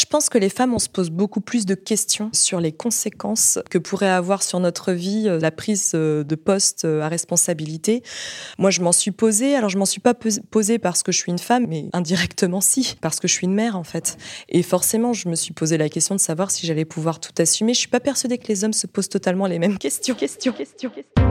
je pense que les femmes, on se pose beaucoup plus de questions sur les conséquences que pourrait avoir sur notre vie euh, la prise euh, de poste euh, à responsabilité. Moi, je m'en suis posée. Alors, je m'en suis pas posée parce que je suis une femme, mais indirectement, si, parce que je suis une mère, en fait. Et forcément, je me suis posé la question de savoir si j'allais pouvoir tout assumer. Je suis pas persuadée que les hommes se posent totalement les mêmes questions. Question, question, question.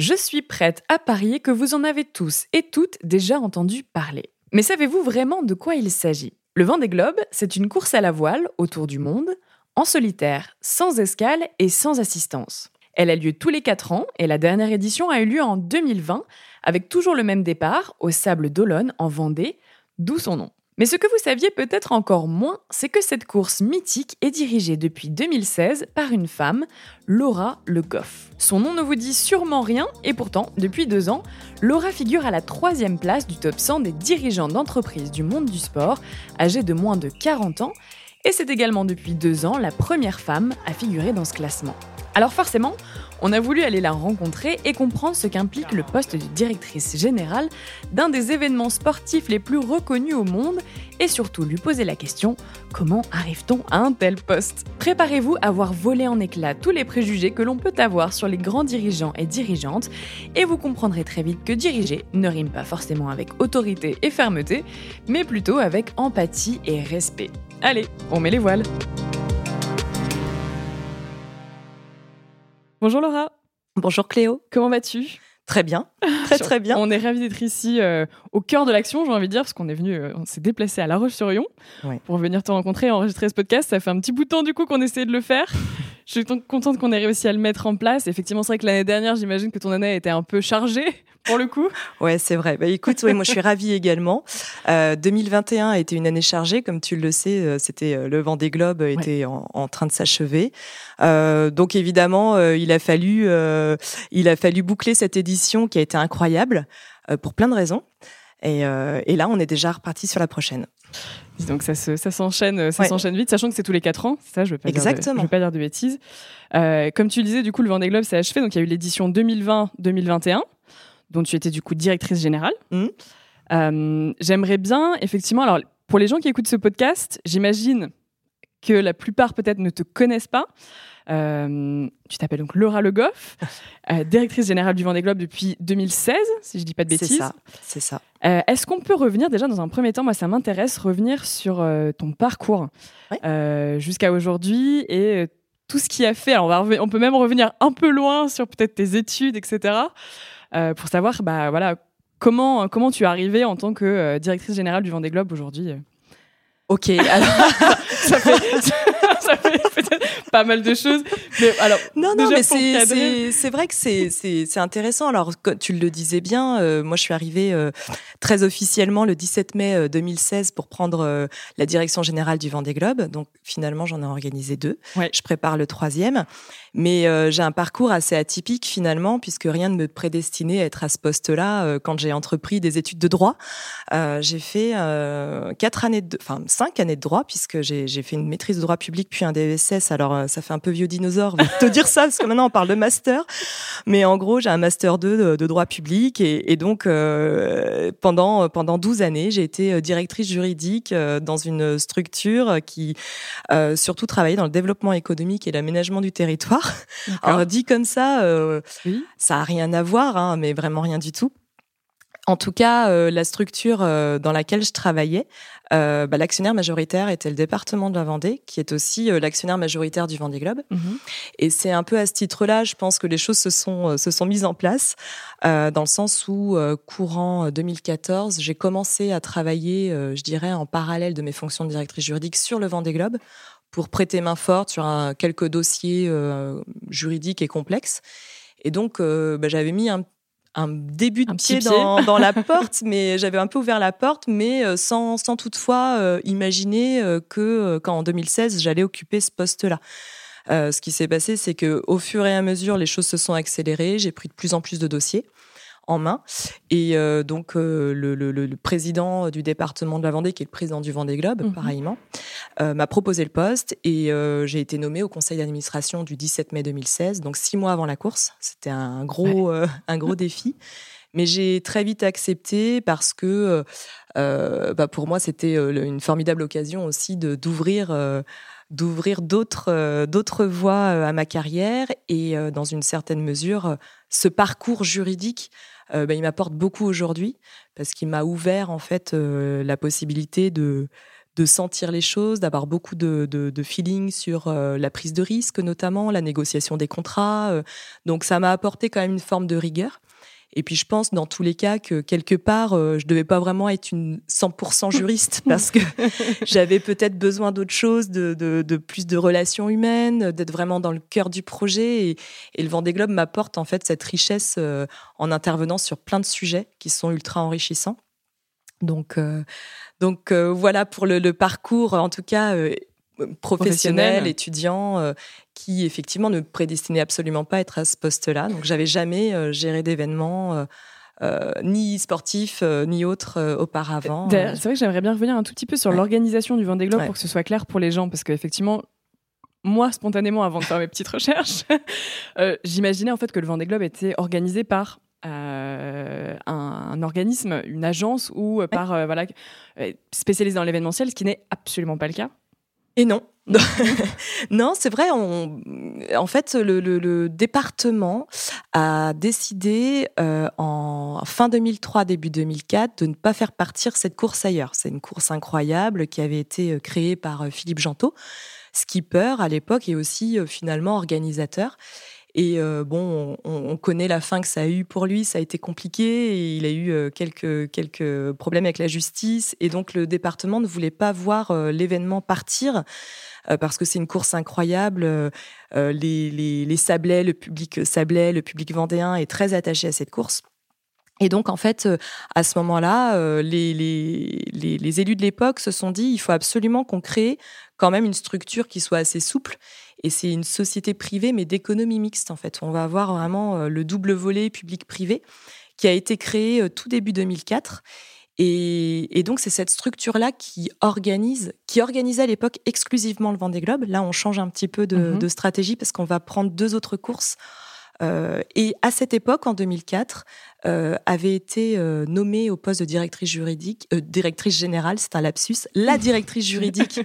je suis prête à parier que vous en avez tous et toutes déjà entendu parler. Mais savez-vous vraiment de quoi il s'agit? Le vent des globes, c'est une course à la voile autour du monde, en solitaire, sans escale et sans assistance. Elle a lieu tous les 4 ans et la dernière édition a eu lieu en 2020 avec toujours le même départ au Sable d'Olonne en Vendée, d'où son nom. Mais ce que vous saviez peut-être encore moins, c'est que cette course mythique est dirigée depuis 2016 par une femme, Laura Le Goff. Son nom ne vous dit sûrement rien, et pourtant, depuis deux ans, Laura figure à la troisième place du top 100 des dirigeants d'entreprises du monde du sport, âgés de moins de 40 ans, et c'est également depuis deux ans la première femme à figurer dans ce classement. Alors forcément, on a voulu aller la rencontrer et comprendre ce qu'implique le poste de directrice générale d'un des événements sportifs les plus reconnus au monde et surtout lui poser la question comment arrive-t-on à un tel poste? Préparez-vous à voir voler en éclats tous les préjugés que l'on peut avoir sur les grands dirigeants et dirigeantes et vous comprendrez très vite que diriger ne rime pas forcément avec autorité et fermeté, mais plutôt avec empathie et respect. Allez, on met les voiles Bonjour Laura. Bonjour Cléo. Comment vas-tu? Très bien, très très bien. On est ravis d'être ici euh, au cœur de l'action, j'ai envie de dire, parce qu'on est venu, euh, on s'est déplacé à La Roche-sur-Yon pour venir te rencontrer et enregistrer ce podcast. Ça fait un petit bout de temps du coup qu'on essayait de le faire. Je suis contente qu'on ait réussi à le mettre en place. Effectivement, c'est vrai que l'année dernière, j'imagine que ton année était un peu chargée pour le coup. Ouais, c'est vrai. Bah, écoute, moi je suis ravie également. Euh, 2021 a été une année chargée, comme tu le sais. Euh, c'était euh, le vent des globes était en, train de s'achever. Euh, donc évidemment, euh, il a fallu, il a fallu boucler cette édition qui a été incroyable pour plein de raisons. Et, et là, on est déjà reparti sur la prochaine. Donc ça, ça s'enchaîne, ça s'enchaîne vite, sachant que c'est tous les quatre ans. Ça, je veux pas Exactement. je veux pas dire de bêtises. Euh, comme tu le disais, du coup, le Vendée Globe s'est achevé. Donc il y a eu l'édition 2020-2021 dont tu étais du coup directrice générale. Mmh. Euh, j'aimerais bien, effectivement, alors pour les gens qui écoutent ce podcast, j'imagine que la plupart peut-être ne te connaissent pas. Euh, tu t'appelles donc Laura Le Goff, euh, directrice générale du Vendée Globe depuis 2016, si je dis pas de bêtises. C'est ça, c'est ça. Est-ce qu'on peut revenir déjà dans un premier temps, moi ça m'intéresse, revenir sur ton parcours jusqu'à aujourd'hui et tout ce qui a fait. Alors on, va on peut même revenir un peu loin sur peut-être tes études, etc. Euh, pour savoir bah, voilà, comment, comment tu es arrivée en tant que euh, directrice générale du Vendée Globe aujourd'hui. Ok, alors ça fait, ça fait peut-être pas mal de choses. Mais alors, non, non, mais c'est vrai que c'est intéressant. Alors, tu le disais bien, euh, moi je suis arrivée très officiellement le 17 mai 2016 pour prendre la direction générale du Vendée Globe. Donc finalement, j'en ai organisé deux. Je prépare le troisième. Mais euh, j'ai un parcours assez atypique finalement, puisque rien ne me prédestinait à être à ce poste-là euh, quand j'ai entrepris des études de droit. Euh, j'ai fait quatre années, de, enfin cinq années de droit, puisque j'ai fait une maîtrise de droit public puis un DESS. Alors ça fait un peu vieux dinosaure de te dire ça, parce que maintenant on parle de master. Mais en gros, j'ai un master 2 de, de droit public et, et donc pendant pendant 12 années, j'ai été directrice juridique dans une structure qui surtout travaillait dans le développement économique et l'aménagement du territoire. Alors dit comme ça, euh, ça a rien à voir, hein, mais vraiment rien du tout. En tout cas, euh, la structure euh, dans laquelle je travaillais, euh, bah, l'actionnaire majoritaire était le département de la Vendée, qui est aussi l'actionnaire majoritaire du Vendée Globe. Mhm. Et c'est un peu à ce titre-là, je pense que les choses se sont se sont mises en place, dans le sens où courant 2014, j'ai commencé à travailler, je dirais, en parallèle de mes fonctions de directrice juridique sur le Vendée Globe pour prêter main forte sur un, quelques dossiers juridiques et complexes. Et donc, bah, j'avais mis un un début de pied, Dans, la porte, mais j'avais un peu ouvert la porte, mais euh, sans, sans toutefois euh, imaginer euh, que qu'en 2016 j'allais occuper ce poste-là. ce qui s'est passé, c'est que au fur et à mesure, les choses se sont accélérées. J'ai pris de plus en plus de dossiers en main. Et euh, donc, euh, le, président du département de la Vendée, qui est le président du Vendée Globe, mhm. pareillement, euh, m'a proposé le poste et j'ai été nommée au conseil d'administration du 17 mai 2016, donc six mois avant la course. C'était un gros, un gros défi. Mais j'ai très vite accepté parce que bah pour moi, c'était une formidable occasion aussi d'ouvrir d'ouvrir d'autres d'autres voies à ma carrière et dans une certaine mesure ce parcours juridique euh, bah, il m'apporte beaucoup aujourd'hui parce qu'il m'a ouvert en fait euh, la possibilité de de sentir les choses, d'avoir beaucoup de, de, feeling sur euh, la prise de risque notamment, la négociation des contrats. donc ça m'a apporté quand même une forme de rigueur. Et puis je pense dans tous les cas que quelque part, euh, je devais pas vraiment être une 100% juriste parce que j'avais peut-être besoin d'autre chose, de, de, de, plus de relations humaines, d'être vraiment dans le cœur du projet. Et, et le Vendée Globe m'apporte en fait cette richesse euh, en intervenant sur plein de sujets qui sont ultra enrichissants. Donc, euh, donc voilà pour le, le, parcours, en tout cas professionnel, étudiant, euh, qui effectivement ne prédestinait absolument pas à être à ce poste-là. Donc j'avais jamais euh, géré d'événements. Euh, ni sportifs ni autres auparavant. C'est vrai que j'aimerais bien revenir un tout petit peu sur l'organisation du Vendée Globe pour que ce soit clair pour les gens, parce qu'effectivement, moi, spontanément, avant de faire mes petites recherches, j'imaginais en fait que le Vendée Globe était organisé par un, organisme, une agence ou par voilà spécialisé dans l'événementiel, ce qui n'est absolument pas le cas. Et non. non, c'est vrai. en fait, le, département a décidé euh, en fin 2003, début 2004, de ne pas faire partir cette course ailleurs. C'est une course incroyable qui avait été euh, créée par euh, Philippe Jantot, skipper à l'époque et aussi finalement organisateur. Et euh, bon, on, connaît la fin que ça a eu pour lui. Ça a été compliqué. Et il a eu euh, quelques, quelques problèmes avec la justice. Et donc, le département ne voulait pas voir euh, l'événement partir parce que c'est une course incroyable. les, les, les Sablais, le public Sablais, le public vendéen est très attaché à cette course. Et donc, en fait, à ce moment-là, les, les, les, élus de l'époque se sont dit, il faut absolument qu'on crée quand même une structure qui soit assez souple et c'est une société privée, mais d'économie mixte, en fait. On va avoir vraiment euh, le double volet public-privé qui a été créé euh, tout début 2004. Et, donc, c'est cette structure-là qui organise, qui organisait à l'époque exclusivement le Vendée Globe. Là, on change un petit peu de, mhm. stratégie parce qu'on va prendre deux autres courses. Euh, et à cette époque, en 2004, avait été nommée au poste de directrice juridique, directrice générale, c'est un lapsus, la directrice juridique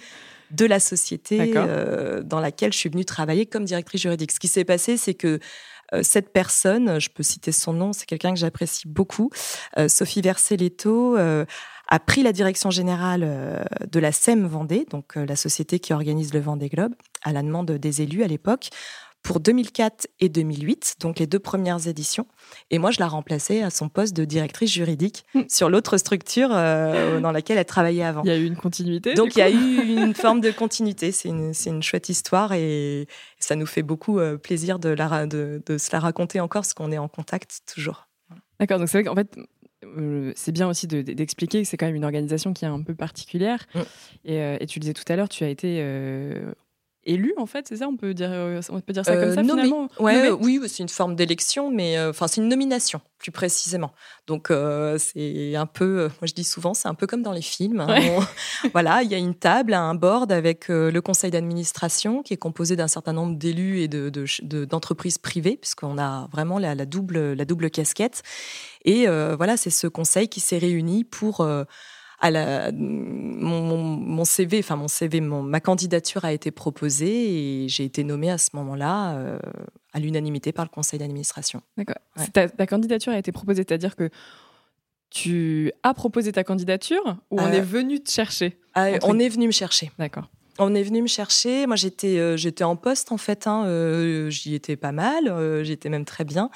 de la société euh, dans laquelle je suis venue travailler comme directrice juridique. Ce qui s'est passé, c'est que euh, cette personne, je peux citer son nom, c'est quelqu'un que j'apprécie beaucoup, euh, Sophie Verselletto, a pris la direction générale de la SEM Vendée, donc la société qui organise le Vendée Globe, à la demande des élus à l'époque, pour 2004 et 2008, donc les deux premières éditions. Et moi, je la remplaçais à son poste de directrice juridique hmm. sur l'autre structure euh, dans laquelle elle travaillait avant. Il y a eu une continuité Donc, il y a eu une forme de continuité. C'est une, une, chouette histoire et ça nous fait beaucoup euh, plaisir de, la, de, de se la raconter encore parce qu'on est en contact toujours. D'accord, donc c'est vrai qu'en fait, euh, c'est bien aussi d'expliquer que c'est quand même une organisation qui est un peu particulière. Hmm. Et, et, tu le disais tout à l'heure, tu as été élu en fait, c'est ça On peut dire, euh, on peut dire ça comme ça euh, finalement? Ouais, oui, c'est une forme d'élection, mais euh, enfin c'est une nomination plus précisément. Donc c'est un peu, moi je dis souvent, c'est un peu comme dans les films. Hein. voilà, il y a une table, un board avec le conseil d'administration qui est composé d'un certain nombre d'élus et de, d'entreprises privées, puisqu'on a vraiment la, la, double la double casquette. Et voilà, c'est ce conseil qui s'est réuni pour à la, mon, CV, enfin mon CV, ma candidature a été proposée et j'ai été nommée à ce moment-là euh, à l'unanimité par le conseil d'administration. D'accord. Ta, candidature a été proposée, c'est-à-dire que tu as proposé ta candidature ou on est venu te chercher On est venu me chercher. D'accord. On est venu me chercher. Moi, j'étais, euh, j'étais en poste en fait. Hein, euh, j'y étais pas mal. Euh, j'étais même très bien.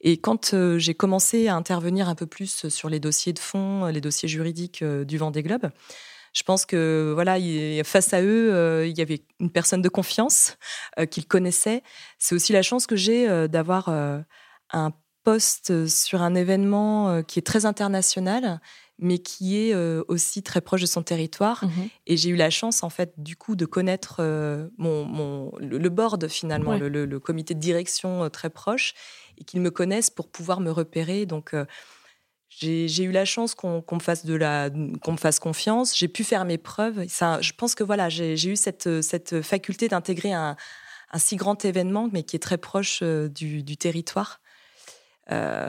Et quand j'ai commencé à intervenir un peu plus sur les dossiers de fond, les dossiers juridiques du Vendée Globe, je pense que voilà, face à eux, il y avait une personne de confiance qu'ils connaissaient. C'est aussi la chance que j'ai d'avoir un poste sur un événement qui est très international mais qui est euh, aussi très proche de son territoire. Mhm. Et j'ai eu la chance, en fait, du coup, de connaître euh, mon, le, board, finalement, le, comité de direction euh, très proche, et qu'ils me connaissent pour pouvoir me repérer. Donc, j'ai eu la chance qu'on me fasse de la qu'on me fasse confiance. J'ai pu faire mes preuves. Ça, je pense que voilà, j'ai eu cette, cette faculté d'intégrer un, un, si grand événement, mais qui est très proche du, du territoire. Euh,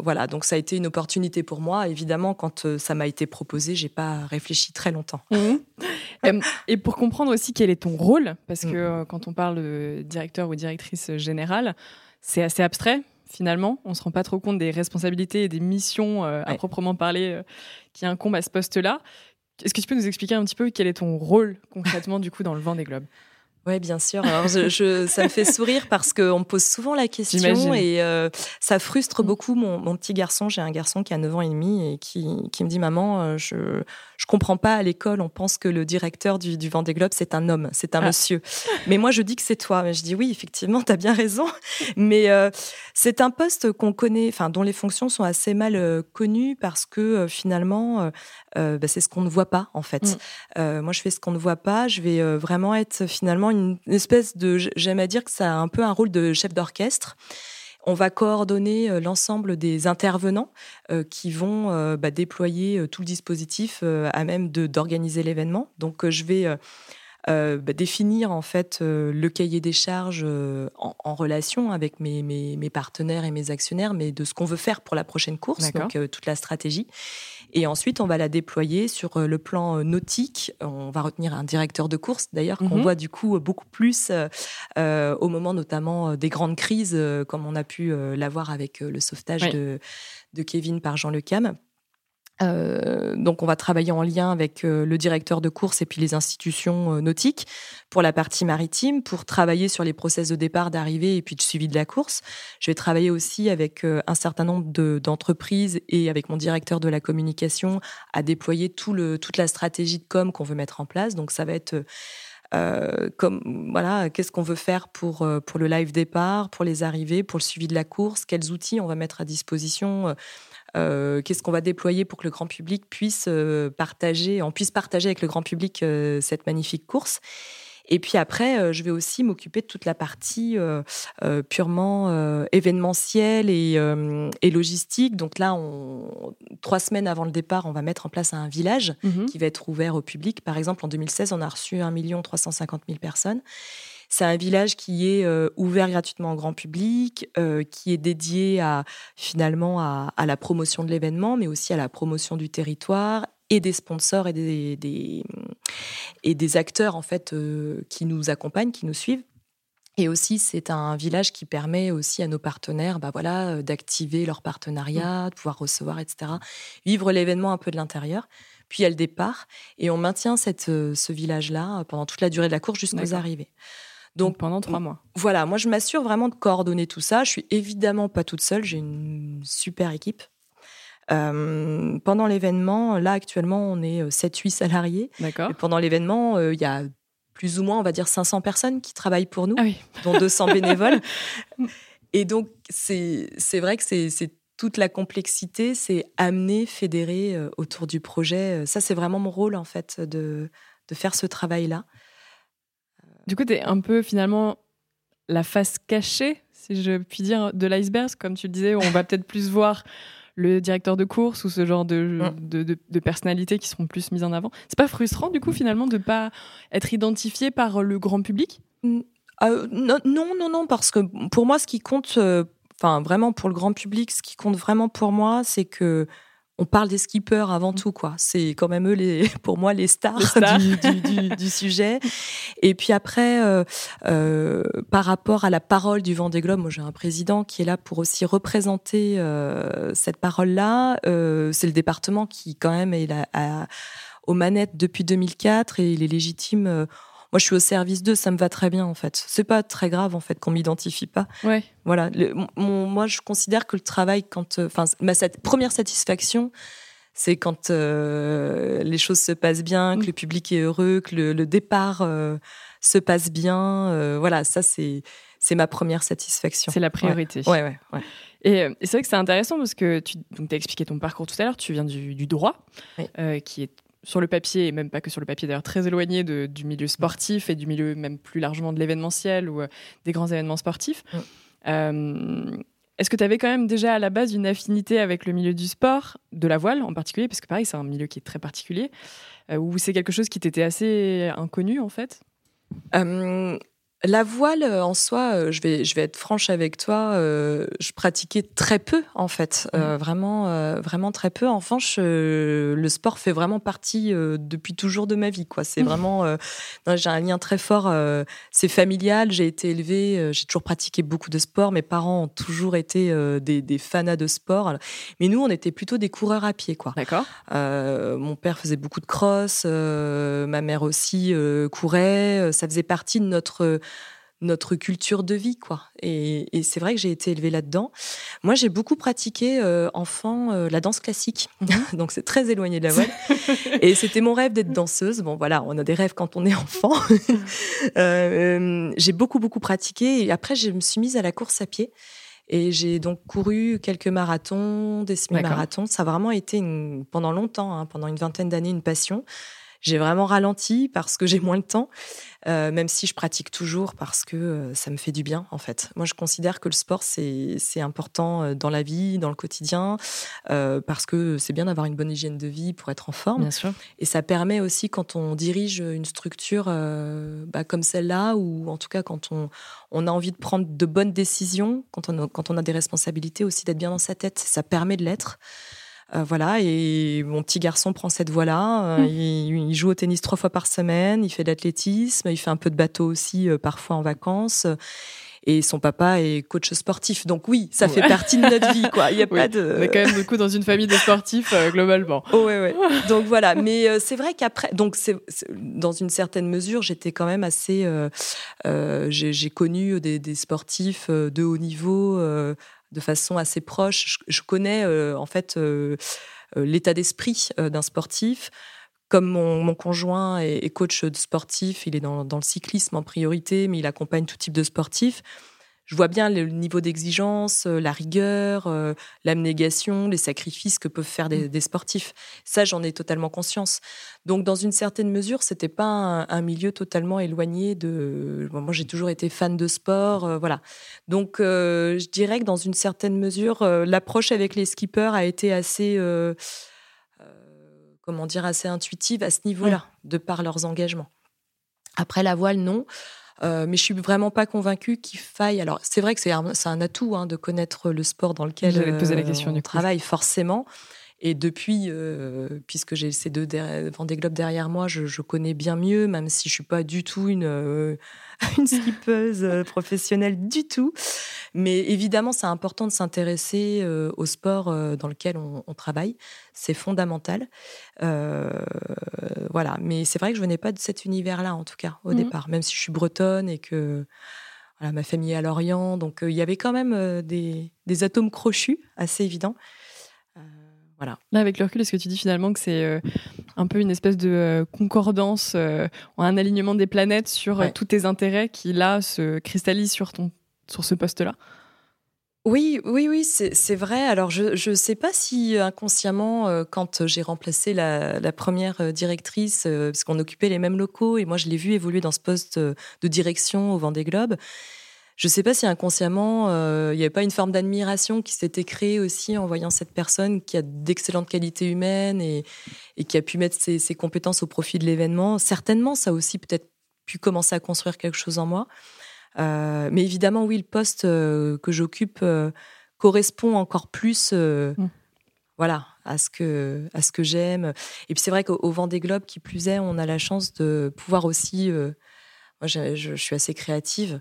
voilà, donc ça a été une opportunité pour moi. Évidemment, quand euh, ça m'a été proposé, j'ai pas réfléchi très longtemps. Mhm. Euh, et pour comprendre aussi quel est ton rôle, parce mm. que quand on parle de directeur ou directrice générale, c'est assez abstrait finalement. On se rend pas trop compte des responsabilités et des missions à proprement parler qui incombent à ce poste-là. Est-ce que tu peux nous expliquer un petit peu quel est ton rôle concrètement du coup dans le vent des globes? Oui, bien sûr. Alors, je, ça me fait sourire parce qu'on me pose souvent la question et euh, ça frustre mm. beaucoup mon, mon petit garçon. J'ai un garçon qui a 9 ans et demi et qui, qui me dit Maman, euh, je, je comprends pas à l'école, on pense que le directeur du, du Vendée Globe, c'est un homme, c'est un ah. monsieur. Mais moi, je dis que c'est toi. Mais je dis oui, effectivement, tu as bien raison. Mais euh, c'est un poste qu'on connaît, enfin, dont les fonctions sont assez mal euh, connues parce que euh, bah, c'est ce qu'on ne voit pas, en fait. Mm. moi, je fais ce qu'on ne voit pas. Je vais vraiment être finalement une espèce de, j'aime à dire que ça a un peu un rôle de chef d'orchestre. On va coordonner euh, l'ensemble des intervenants euh, qui vont euh, bah, déployer tout le dispositif à même d'organiser l'événement. Donc, je vais bah, définir en fait le cahier des charges en, relation avec mes, mes, partenaires et mes actionnaires, mais de ce qu'on veut faire pour la prochaine course, donc toute la stratégie. Et ensuite, on va la déployer sur euh, le plan euh, nautique. On va retenir un directeur de course, d'ailleurs, qu'on mhm. voit du coup beaucoup plus euh, au moment notamment des grandes crises, comme on a pu l'avoir avec le sauvetage de, de Kevin par Jean Le Cam. Euh, donc, on va travailler en lien avec euh, le directeur de course et puis les institutions euh, nautiques pour la partie maritime, pour travailler sur les process de départ, d'arrivée et puis de suivi de la course. Je vais travailler aussi avec un certain nombre d'entreprises et avec mon directeur de la communication à déployer tout le, toute la stratégie de com qu'on veut mettre en place. Donc, ça va être comme voilà, qu'est-ce qu'on veut faire pour pour le live départ, pour les arrivées, pour le suivi de la course, quels outils on va mettre à disposition euh, qu'est-ce qu'on va déployer pour que le grand public puisse euh, partager, on puisse partager avec le grand public euh, cette magnifique course. Et puis après, je vais aussi m'occuper de toute la partie purement événementielle et, logistique. Donc là, trois semaines avant le départ, on va mettre en place un village mhm. qui va être ouvert au public. Par exemple, en 2016, on a reçu 1 350 000 personnes. C'est un village qui est euh, ouvert gratuitement au grand public, euh, qui est dédié à finalement à, la promotion de l'événement, mais aussi à la promotion du territoire et des sponsors et des, et des acteurs en fait euh, qui nous accompagnent, qui nous suivent. Et aussi, c'est un village qui permet aussi à nos partenaires bah voilà, d'activer leur partenariat, de pouvoir recevoir, etc. Vivre l'événement un peu de l'intérieur. Puis il y a le départ et on maintient cette, ce village-là pendant toute la durée de la course jusqu'aux arrivées. Donc, pendant trois mois. Voilà, moi je m'assure vraiment de coordonner tout ça. Je suis évidemment pas toute seule, j'ai une super équipe. Euh, pendant l'événement, là actuellement, on est 7-8 euh, salariés. D'accord. pendant l'événement, euh, il y a plus ou moins, on va dire, 500 personnes qui travaillent pour nous, ah dont 200 bénévoles. Et donc, c'est vrai que c'est toute la complexité, c'est amener, fédérer autour du projet. Ça, c'est vraiment mon rôle, en fait, de, de faire ce travail-là. Du coup, tu es un peu finalement la face cachée, si je puis dire, de l'iceberg. Comme tu le disais, on va peut-être plus voir le directeur de course ou ce genre de, mm. de, personnalités qui seront plus mises en avant. C'est pas frustrant, du coup, finalement, de pas être identifié par le grand public? Mm. euh, non, non, non, parce que pour moi, ce qui compte, euh, enfin, vraiment pour le grand public, ce qui compte vraiment pour moi, c'est que on parle des skippers avant tout, quoi. C'est quand même eux, les, pour moi, les stars, Du, sujet. Et puis après, euh, euh, par rapport à la parole du Vendée Globe, moi j'ai un président qui est là pour aussi représenter euh, cette parole-là. c'est le département qui quand même est là, aux manettes depuis 2004 et il est légitime moi, je suis au service d'eux, ça me va très bien en fait. C'est pas très grave en fait qu'on m'identifie pas. Ouais. Voilà. moi, je considère que le travail, quand, euh, enfin, ma première satisfaction, c'est quand euh, les choses se passent bien, que mm. le public est heureux, que le, départ euh, se passe bien. voilà, ça c'est c'est ma première satisfaction. C'est la priorité. Ouais, ouais, ouais. Et, c'est vrai que c'est intéressant parce que tu as expliqué ton parcours tout à l'heure. Tu viens du, du droit, qui est sur le papier, et même pas que sur le papier d'ailleurs, très éloigné du milieu sportif et du milieu même plus largement de l'événementiel ou euh, des grands événements sportifs. Mm. Euh, est-ce que tu avais quand même déjà à la base une affinité avec le milieu du sport, de la voile en particulier, parce que pareil, c'est un milieu qui est très particulier, euh, ou c'est quelque chose qui t'était assez inconnu en fait? La voile euh, en soi, euh, je vais, je vais être franche avec toi, euh, je pratiquais très peu en fait, mmh. vraiment, vraiment très peu. En revanche, le sport fait vraiment partie depuis toujours de ma vie. Quoi, c'est mmh. vraiment, j'ai un lien très fort. c'est familial. J'ai été élevée, j'ai toujours pratiqué beaucoup de sport. Mes parents ont toujours été des, des fanas de sport. Mais nous, on était plutôt des coureurs à pied, quoi. D'accord. mon père faisait beaucoup de cross, ma mère aussi courait. Ça faisait partie de notre notre culture de vie, quoi. Et, c'est vrai que j'ai été élevée là-dedans. Moi, j'ai beaucoup pratiqué euh, enfant euh, la danse classique, mhm. donc c'est très éloigné de la voile. et c'était mon rêve d'être danseuse. Bon, voilà, on a des rêves quand on est enfant. Euh, j'ai beaucoup beaucoup pratiqué et après, je me suis mise à la course à pied. Et j'ai donc couru quelques marathons, des semi-marathons. Ça a vraiment été pendant longtemps, hein, pendant une vingtaine d'années, une passion. J'ai vraiment ralenti parce que j'ai moins le temps, euh, même si je pratique toujours parce que euh, ça me fait du bien en fait. Moi, je considère que le sport c'est important euh, dans la vie, dans le quotidien, parce que c'est bien d'avoir une bonne hygiène de vie pour être en forme. Bien sûr. Et ça permet aussi quand on dirige une structure bah, comme celle-là, ou en tout cas quand on, on a envie de prendre de bonnes décisions, quand on quand on a des responsabilités aussi d'être bien dans sa tête, ça permet de l'être. Euh, voilà, et mon petit garçon prend cette voie-là. Euh, mmh. il, joue au tennis trois fois par semaine, il fait de l'athlétisme, il fait un peu de bateau aussi, euh, parfois en vacances. Et son papa est coach sportif. Donc oui, ça fait partie de notre vie, quoi. Il y a pas de. On est quand même beaucoup dans une famille de sportifs globalement. Oh, ouais, ouais. Donc voilà. Mais c'est vrai qu'après, donc c'est dans une certaine mesure, j'étais quand même assez. J'ai connu des, des, sportifs de haut niveau de façon assez proche. Je, connais euh, en fait euh, euh, l'état d'esprit d'un sportif. Comme mon, conjoint est, coach de sportif, il est dans, dans, le cyclisme en priorité, mais il accompagne tout type de sportifs je vois bien le niveau d'exigence, euh, la rigueur, euh, l'abnégation, les sacrifices que peuvent faire des, mmh. sportifs. Ça, j'en ai totalement conscience. Donc, dans une certaine mesure, c'était pas un, milieu totalement éloigné de. moi, j'ai toujours été fan de sport, euh, voilà. Donc, je dirais que dans une certaine mesure, l'approche avec les skippers a été assez, comment dire, assez intuitive à ce niveau-là, de par leurs engagements. Après la voile, non. Euh, mais je suis vraiment pas convaincue qu'il faille. Alors, c'est vrai que c'est un, un, atout hein, de connaître le sport dans lequel poser la question, on travaille, forcément. Et depuis, euh, puisque j'ai ces deux Vendée Globe derrière moi, je, connais bien mieux, même si je suis pas du tout une, euh, une skippeuse euh, professionnelle du tout. Mais évidemment, c'est important de s'intéresser au sport dans lequel on, travaille. C'est fondamental. voilà. Mais c'est vrai que je venais pas de cet univers-là, en tout cas, au mmh départ, même si je suis bretonne et que voilà, ma famille est à Lorient. Donc, il y avait quand même des, des atomes crochus assez évidents. Voilà. Là, avec le recul, est-ce que tu dis finalement que c'est euh, un peu une espèce de euh, concordance, euh, un alignement des planètes sur tous tes intérêts qui, là, se cristallisent sur, ton, sur ce poste-là? Oui, oui, oui, c'est vrai. Alors, je ne sais pas si inconsciemment, quand j'ai remplacé la, la, première directrice, parce qu'on occupait les mêmes locaux, et moi, je l'ai vu évoluer dans ce poste de direction au Vendée Globe, je ne sais pas si inconsciemment, euh, il n'y avait pas une forme d'admiration qui s'était créée aussi en voyant cette personne qui a d'excellentes qualités humaines et, qui a pu mettre ses, compétences au profit de l'événement. Certainement, ça a aussi peut-être pu commencer à construire quelque chose en moi. Euh, mais évidemment, oui, le poste euh, que j'occupe correspond encore plus mmh. voilà, à ce que, à ce que j'aime. Et puis c'est vrai qu'au Vendée Globe, qui plus est, on a la chance de pouvoir aussi. moi, je, suis assez créative.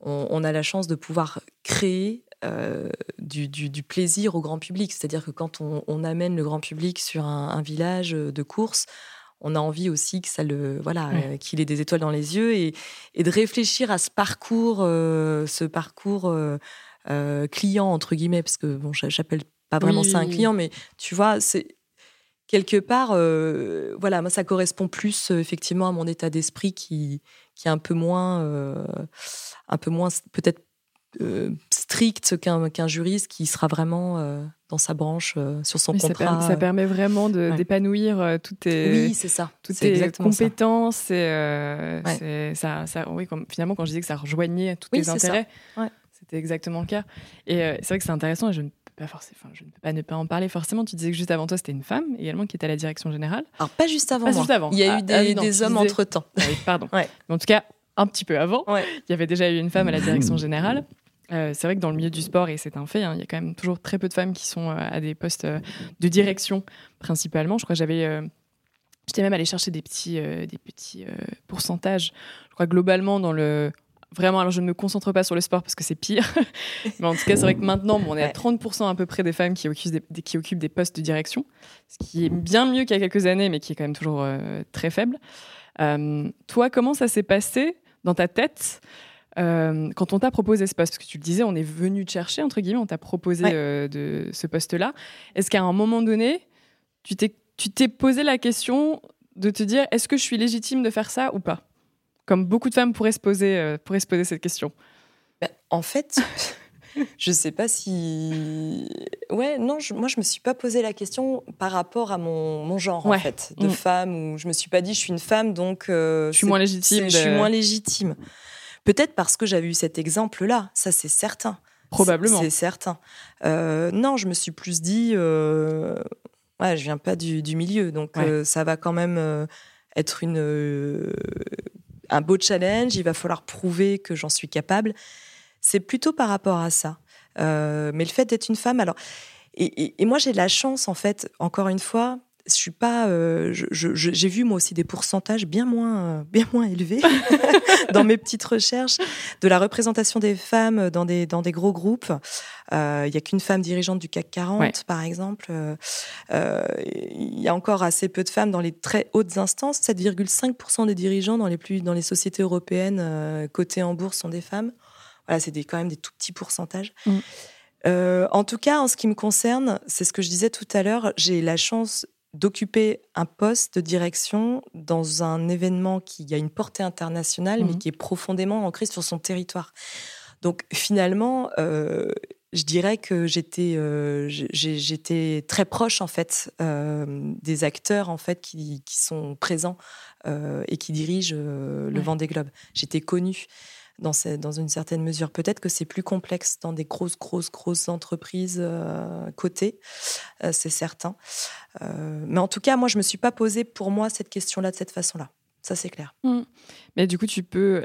On, a la chance de pouvoir créer du, plaisir au grand public. C'est-à-dire que quand on, amène le grand public sur un village de course, on a envie aussi que ça le voilà euh, qu'il ait des étoiles dans les yeux et, de réfléchir à ce parcours euh, ce parcours euh, client entre guillemets parce que bon j'appelle pas vraiment ça un client mais tu vois c'est quelque part voilà moi ça correspond plus effectivement à mon état d'esprit qui qui est un peu moins un peu moins peut-être strict qu'un juriste qui sera vraiment dans sa branche, euh, sur son contrat. Ça, permet vraiment d'épanouir euh, toutes tes, oui, c'est ça. Toutes tes compétences. Et, euh, ça, ça, oui, comme, finalement, quand je disais que ça rejoignait tous tes intérêts, c'était exactement le cas. Et c'est vrai que c'est intéressant et je ne peux pas forcément, je ne peux pas ne pas en parler forcément. Tu disais que juste avant toi, c'était une femme également qui était à la direction générale. Alors, pas juste avant. Pas juste avant. Il y a eu ah, des, ah des hommes entre temps. Ah pardon. Mais en tout cas, un petit peu avant, il y avait déjà eu une femme à la direction générale. Euh, c'est vrai que dans le milieu du sport, et c'est un fait, hein, il y a quand même toujours très peu de femmes qui sont euh, à des postes euh, de direction principalement. Je crois que j'avais J'étais même allée chercher des petits, des petits pourcentages. Je crois globalement dans le. Vraiment, alors je ne me concentre pas sur le sport parce que c'est pire. Mais en tout cas, c'est vrai que maintenant, on est à 30% à peu près des femmes qui occupent des, qui occupent des postes de direction, ce qui est bien mieux qu'il y a quelques années, mais qui est quand même toujours très faible. toi, comment ça s'est passé dans ta tête euh, quand on t'a proposé ce poste, parce que tu le disais, on est venu te chercher, entre guillemets, on t'a proposé euh, de ce poste-là, est-ce qu'à un moment donné, tu t'es posé la question de te dire, est-ce que je suis légitime de faire ça ou pas? Comme beaucoup de femmes pourraient se poser, euh, pourraient se poser cette question. Ben, en fait, je sais pas si. Ouais, non, moi, je me suis pas posé la question par rapport à mon, mon genre, en fait, de mm. femme, où je me suis pas dit, je suis une femme, donc. je suis moins légitime. Je suis moins légitime. Peut-être parce que j'avais eu cet exemple-là, ça c'est certain. Probablement. C'est certain. Euh, non, je me suis plus dit, euh, ouais, je viens pas du, milieu, donc euh, ça va quand même euh, être une, un beau challenge. Il va falloir prouver que j'en suis capable. C'est plutôt par rapport à ça. mais le fait d'être une femme, alors, et, moi j'ai de la chance en fait, encore une fois, je suis pas. Euh, j'ai vu moi aussi des pourcentages bien moins, bien moins élevés dans mes petites recherches de la représentation des femmes dans des dans des gros groupes. Euh, il y a qu'une femme dirigeante du CAC 40, par exemple. Euh, il y a encore assez peu de femmes dans les très hautes instances. 7,5% des dirigeants dans les plus dans les sociétés européennes cotées en bourse sont des femmes. Voilà, c'est quand même des tout petits pourcentages. Mm. en tout cas, en ce qui me concerne, c'est ce que je disais tout à l'heure, j'ai la chance d'occuper un poste de direction dans un événement qui a une portée internationale, mais mmh qui est profondément ancré sur son territoire. Donc finalement, euh, je dirais que j'étais euh, j'étais très proche en fait euh, des acteurs en fait qui, qui sont présents et qui dirigent le vent Vendée Globe. J'étais connue dans, dans une certaine mesure. Peut-être que c'est plus complexe dans des grosses, grosses, grosses entreprises euh, cotées, euh, c'est certain. Euh, mais en tout cas, moi, je ne me suis pas posé pour moi cette question-là de cette façon-là. Ça, c'est clair. Mmh. Mais du coup, tu peux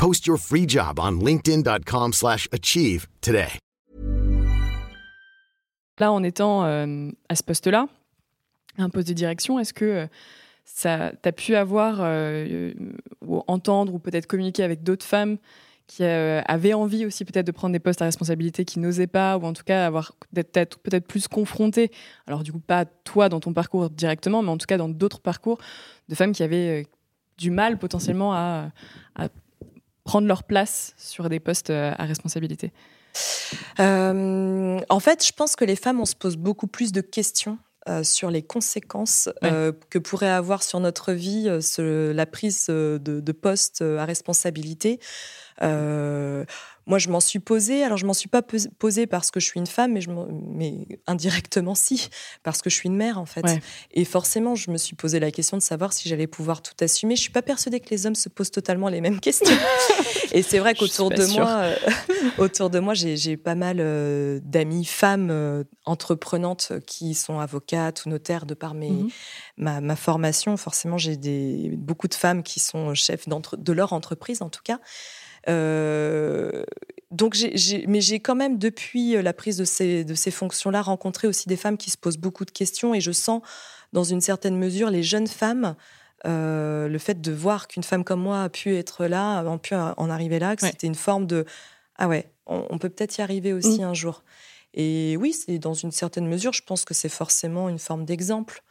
Post your free job on linkedin.com/achieve today. Là en étant euh, à ce poste-là, un poste de direction, est-ce que euh, ça t'as pu avoir euh, ou entendre ou peut-être communiquer avec d'autres femmes qui avaient envie aussi peut-être de prendre des postes à responsabilité qui n'osaient pas ou en tout cas avoir d'être peut-être plus confrontées? Alors du coup pas toi dans ton parcours directement mais en tout cas dans d'autres parcours de femmes qui avaient du mal potentiellement à, prendre leur place sur des postes euh, à responsabilité euh, En fait, je pense que les femmes, on se pose beaucoup plus de questions euh, sur les conséquences que pourrait avoir sur notre vie la prise de, de poste à responsabilité. Euh, moi, je m'en suis posée. Alors, je m'en suis pas posée parce que je suis une femme, mais, je mais indirectement, si, parce que je suis une mère, en fait. Et forcément, je me suis posé la question de savoir si j'allais pouvoir tout assumer. Je suis pas persuadée que les hommes se posent totalement les mêmes questions. et c'est vrai qu'autour de, moi, euh, autour de moi, j'ai pas mal euh, d'amis femmes euh, entreprenantes qui sont avocates ou notaires de par mes, mmh ma, ma, formation. Forcément, j'ai beaucoup de femmes qui sont chefs de leur entreprise, en tout cas. Euh, donc, mais j'ai quand même, depuis euh, la prise de ces, de ces fonctions-là, rencontré aussi des femmes qui se posent beaucoup de questions et je sens, dans une certaine mesure, les jeunes femmes. Euh, le fait de voir qu'une femme comme moi a pu être là, a pu en arriver là, que c'était une forme de ah ouais, on, peut peut-être y arriver aussi mmh. un jour. Et oui, c'est dans une certaine mesure, je pense que c'est forcément une forme d'exemple.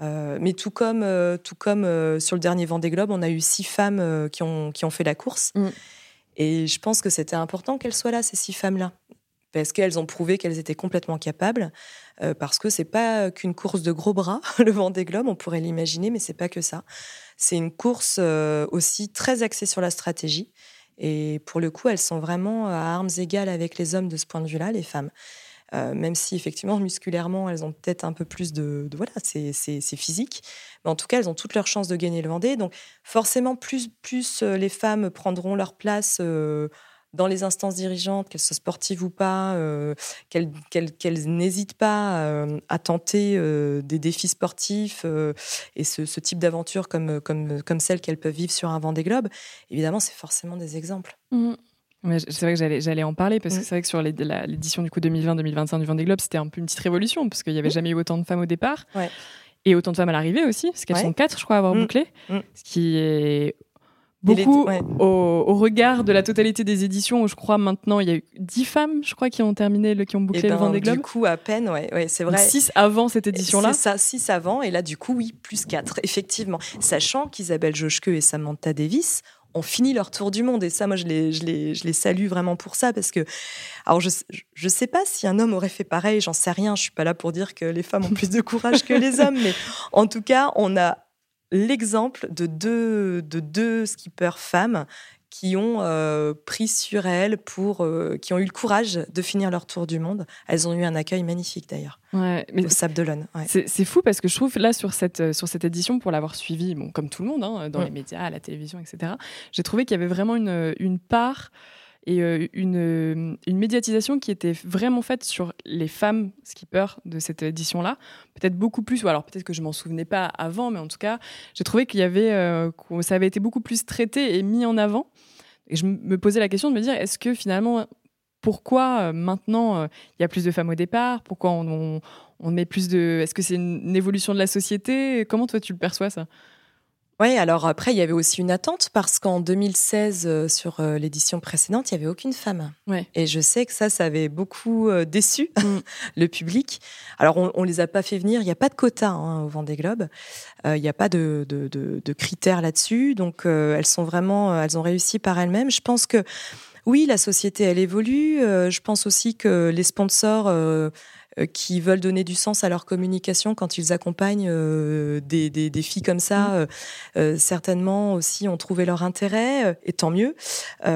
mais tout comme, tout comme sur le dernier Vendée Globe, on a eu six femmes qui, ont, qui ont fait la course. Mmh. Et je pense que c'était important qu'elles soient là, ces six femmes-là. Parce qu'elles ont prouvé qu'elles étaient complètement capables, euh, parce que c'est pas qu'une course de gros bras, le vent des globes, on pourrait l'imaginer, mais c'est pas que ça. C'est une course euh, aussi très axée sur la stratégie. Et pour le coup, elles sont vraiment à armes égales avec les hommes de ce point de vue-là, les femmes. Euh, même si effectivement musculairement elles ont peut-être un peu plus de, voilà c'est physique. Mais en tout cas elles ont toutes leurs chances de gagner le Vendée. Donc forcément plus plus euh, les femmes prendront leur place euh, dans les instances dirigeantes, qu'elles soient sportives ou pas, qu'elles n'hésitent pas à tenter des défis sportifs et ce, type d'aventure comme, comme, comme celle qu'elles peuvent vivre sur un Vendée Globe, évidemment, c'est forcément des exemples. Mmh c'est vrai que j'allais, en parler parce que mm. c'est vrai que sur l'édition du coup 2020-2025 du Vendée Globe, c'était un peu une petite révolution parce qu'il n'y avait mm. jamais eu autant de femmes au départ et autant de femmes à l'arrivée aussi, parce qu'elles sont quatre, je crois, à avoir mm. bouclé, ce qui est beaucoup au, regard de la totalité des éditions où je crois maintenant il y a eu dix femmes, je crois, qui ont terminé, le, qui ont bouclé eh le ben, Vendée Globe. Du coup, à peine, ouais, c'est vrai. six avant cette édition-là. C'est ça, six avant, et là, du coup, oui, plus quatre, effectivement. Sachant qu'Isabelle Joschke et Samantha Davis ont fini leur tour du monde. Et ça, moi, je les, je les, je les salue vraiment pour ça parce que, alors, je ne sais pas si un homme aurait fait pareil, j'en sais rien. Je suis pas là pour dire que les femmes ont plus de courage que les hommes, mais en tout cas, on a l'exemple de deux, de deux skippers femmes qui ont euh, pris sur elles pour, euh, qui ont eu le courage de finir leur tour du monde. Elles ont eu un accueil magnifique d'ailleurs. Ouais, mais au Sable d'Olonne. C'est fou parce que je trouve là sur cette euh, sur cette édition pour l'avoir suivi, bon comme tout le monde hein, dans les médias, à la télévision, etc. J'ai trouvé qu'il y avait vraiment une, une part et une, une, médiatisation qui était vraiment faite sur les femmes skippers de cette édition-là. Peut-être beaucoup plus, ou alors peut-être que je m'en souvenais pas avant, mais en tout cas, j'ai trouvé qu'il y avait, ça avait été beaucoup plus traité et mis en avant. Et je me posais la question de me dire, est-ce que finalement, pourquoi euh, maintenant euh, il y a plus de femmes au départ? Pourquoi on, met plus de... Est-ce que c'est une, évolution de la société? Comment toi tu le perçois ça? Oui, alors après, il y avait aussi une attente parce qu'en 2016, euh, sur l'édition précédente, il n'y avait aucune femme. Ouais. Et je sais que ça, ça avait beaucoup déçu mm. le public. Alors, on ne les a pas fait venir, il n'y a pas de quota hein, au Vendée Globe. Il n'y a pas de, de, de, critères là-dessus. Donc, elles sont vraiment, elles ont réussi par elles-mêmes. Je pense que oui, la société, elle évolue. Euh, je pense aussi que les sponsors euh, euh, qui veulent donner du sens à leur communication quand ils accompagnent des, des, filles comme ça, mmh. certainement aussi ont trouvé leur intérêt, et tant mieux. enfin,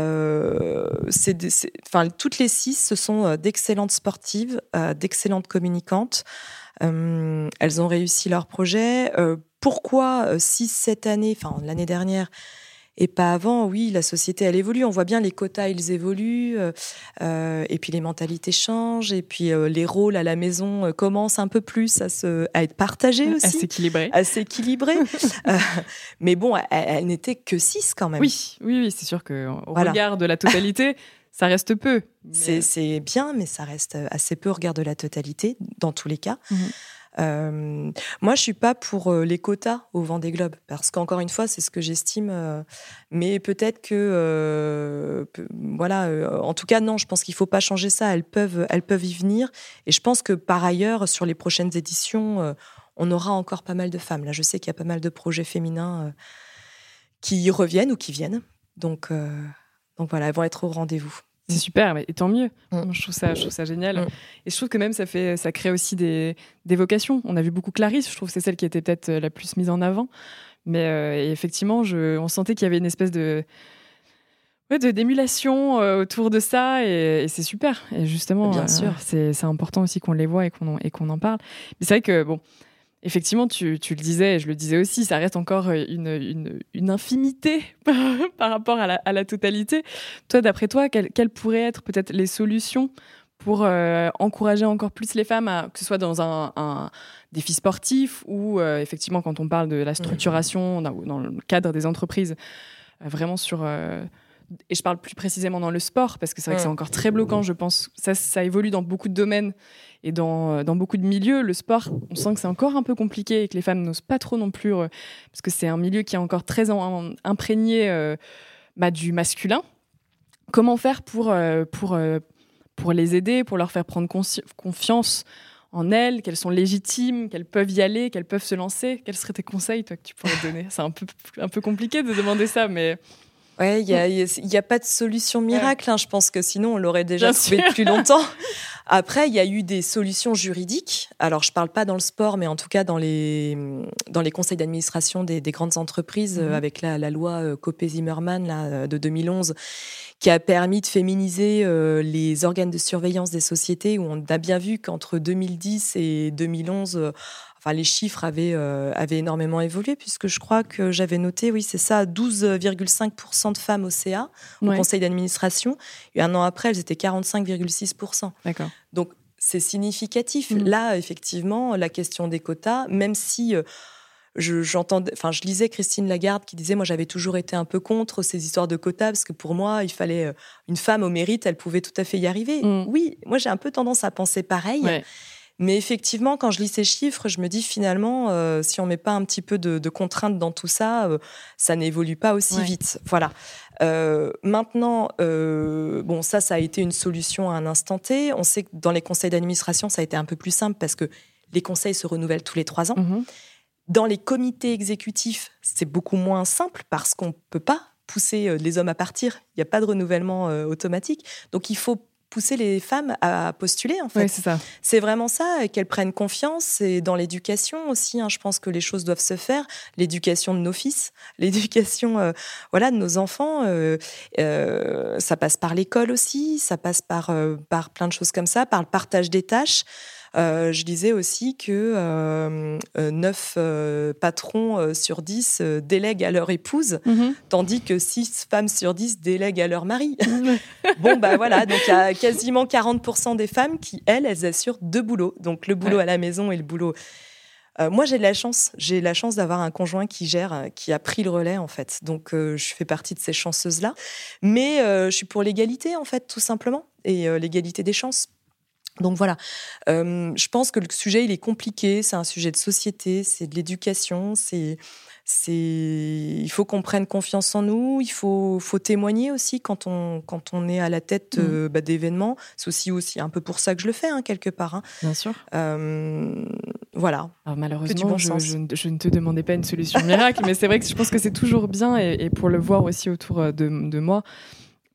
toutes les six, ce sont d'excellentes sportives, d'excellentes communicantes. elles ont réussi leur projet. pourquoi, si cette année, enfin l'année dernière, et pas avant. Oui, la société, elle évolue. On voit bien les quotas, ils évoluent. Euh, euh, et puis les mentalités changent. Et puis euh, les rôles à la maison commencent un peu plus à, se, à être partagés aussi. À s'équilibrer. À s'équilibrer. mais bon, elle, n'était que six quand même. Oui, oui, oui c'est sûr qu'au regard de la totalité, ça reste peu. C'est bien, mais ça reste assez peu au regard de la totalité, dans tous les cas. Mmh. Euh, moi, je suis pas pour euh, les quotas au Vendée Globe parce qu'encore une fois, c'est ce que j'estime. Euh, mais peut-être que, voilà, en tout cas, non, je pense qu'il faut pas changer ça. Elles peuvent, elles peuvent y venir. Et je pense que par ailleurs, sur les prochaines éditions, on aura encore pas mal de femmes. Là, je sais qu'il y a pas mal de projets féminins qui reviennent ou qui viennent. Donc, donc voilà, elles vont être au rendez-vous. C'est super, mais, et tant mieux. Mm. Je, trouve ça, je trouve ça génial. Mm. Et je trouve que même ça, fait, ça crée aussi des, des vocations. On a vu beaucoup Clarisse, je trouve que c'est celle qui était peut-être euh, la plus mise en avant. Mais euh, effectivement, je, on sentait qu'il y avait une espèce de. ouais, de d'émulation autour de ça et, c'est super. Et justement, bien sûr, c'est important aussi qu'on les voit et qu'on et qu'on en parle. Mais c'est vrai que bon, Effectivement, tu, tu, le disais, et je le disais aussi, ça reste encore une, une, une infinité par rapport à la, à la, totalité. Toi, d'après toi, quelles, quelles pourraient être peut-être les solutions pour euh, encourager encore plus les femmes, à, que ce soit dans un, un défi sportif ou euh, effectivement quand on parle de la structuration dans, dans le cadre des entreprises, euh, vraiment sur et je parle plus précisément dans le sport, parce que c'est vrai que c'est encore très bloquant, je pense. Ça, ça évolue dans beaucoup de domaines et dans, dans beaucoup de milieux. Le sport, on sent que c'est encore un peu compliqué et que les femmes n'osent pas trop non plus, parce que c'est un milieu qui est encore très imprégné bah, du masculin. Comment faire pour, pour pour les aider, pour leur faire prendre confiance en elles, qu'elles sont légitimes, qu'elles peuvent y aller, qu'elles peuvent se lancer? Quels seraient tes conseils, toi, que tu pourrais donner? C'est un peu, un peu compliqué de demander ça, mais... Ouais, il n'y a, y a, pas de solution miracle. Hein. Je pense que sinon, on l'aurait déjà trouvé depuis longtemps. Après, il y a eu des solutions juridiques. Alors, je parle pas dans le sport, mais en tout cas dans les, dans les conseils d'administration des, des, grandes entreprises, mmh avec la, la loi euh, Copé-Zimmermann là, de 2011 qui a permis de féminiser euh, les organes de surveillance des sociétés, où on a bien vu qu'entre 2010 et 2011, euh, enfin, les chiffres avaient, euh, avaient énormément évolué, puisque je crois que j'avais noté, oui, c'est ça, 12,5% de femmes au CA, au conseil d'administration, et un an après, elles étaient 45,6%. D'accord. Donc, c'est significatif. Mmh. Là, effectivement, la question des quotas, même si je, j'entendais, enfin, je lisais Christine Lagarde qui disait, moi, j'avais toujours été un peu contre ces histoires de quotas parce que pour moi, il fallait euh, une femme au mérite, elle pouvait tout à fait y arriver. Mm. Oui, moi, j'ai un peu tendance à penser pareil. Mais effectivement, quand je lis ces chiffres, je me dis finalement, euh, si on met pas un petit peu de, contraintes dans tout ça, euh, ça n'évolue pas aussi vite. Voilà. maintenant, bon, ça, ça a été une solution à un instant T. On sait que dans les conseils d'administration, ça a été un peu plus simple parce que les conseils se renouvellent tous les trois ans. Mm-hmm. Dans les comités exécutifs, c'est beaucoup moins simple parce qu'on ne peut pas pousser euh, les hommes à partir. Il n'y a pas de renouvellement euh, automatique. Donc il faut pousser les femmes à postuler en fait. c'est ça. C'est vraiment ça, qu'elles prennent confiance. Et dans l'éducation aussi, hein, je pense que les choses doivent se faire. L'éducation de nos fils, l'éducation euh, voilà de nos enfants, ça passe par l'école aussi, ça passe par par plein de choses comme ça, par le partage des tâches. Euh, je disais aussi que euh, 9 euh, euh, patrons sur 10 délèguent à leur épouse, mhm. tandis que 6 femmes sur 10 délèguent à leur mari. bon, bah voilà, donc il y a quasiment 40% des femmes qui, elles, elles assurent deux boulots. Donc le boulot à la maison et le boulot moi, j'ai de la chance. J'ai la chance d'avoir un conjoint qui gère, qui a pris le relais, en fait. Donc, je fais partie de ces chanceuses-là. Mais je suis pour l'égalité, en fait, tout simplement. Et l'égalité des chances. Donc voilà, euh, je pense que le sujet il est compliqué, c'est un sujet de société, c'est de l'éducation, c'est il faut qu'on prenne confiance en nous, il faut faut témoigner aussi quand on quand on est à la tête mmh. euh, bah, d'événements. C'est aussi aussi un peu pour ça que je le fais hein, quelque part. Hein. Bien sûr. Euh, voilà. Alors malheureusement, je, je, ne te demandais pas une solution miracle, mais c'est vrai que je pense que c'est toujours bien et, et, pour le voir aussi autour de, de moi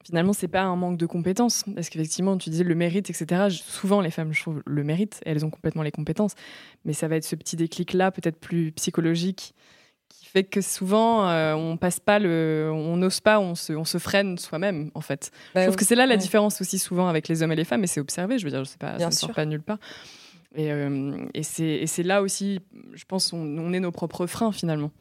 finalement, c'est pas un manque de compétences. Parce qu'effectivement, tu disais le mérite, etc. Souvent, les femmes, je trouve, le mérite, elles ont complètement les compétences. Mais ça va être ce petit déclic-là, peut-être plus psychologique, qui fait que souvent, euh, on passe pas le. On n'ose pas, on se, on se freine soi-même, en fait. je bah trouve que c'est là la différence aussi, souvent, avec les hommes et les femmes, et c'est observé, je veux dire, je sais pas, ça ne sort pas nulle part. Et, euh, et c'est là aussi, je pense, on, on est nos propres freins, finalement.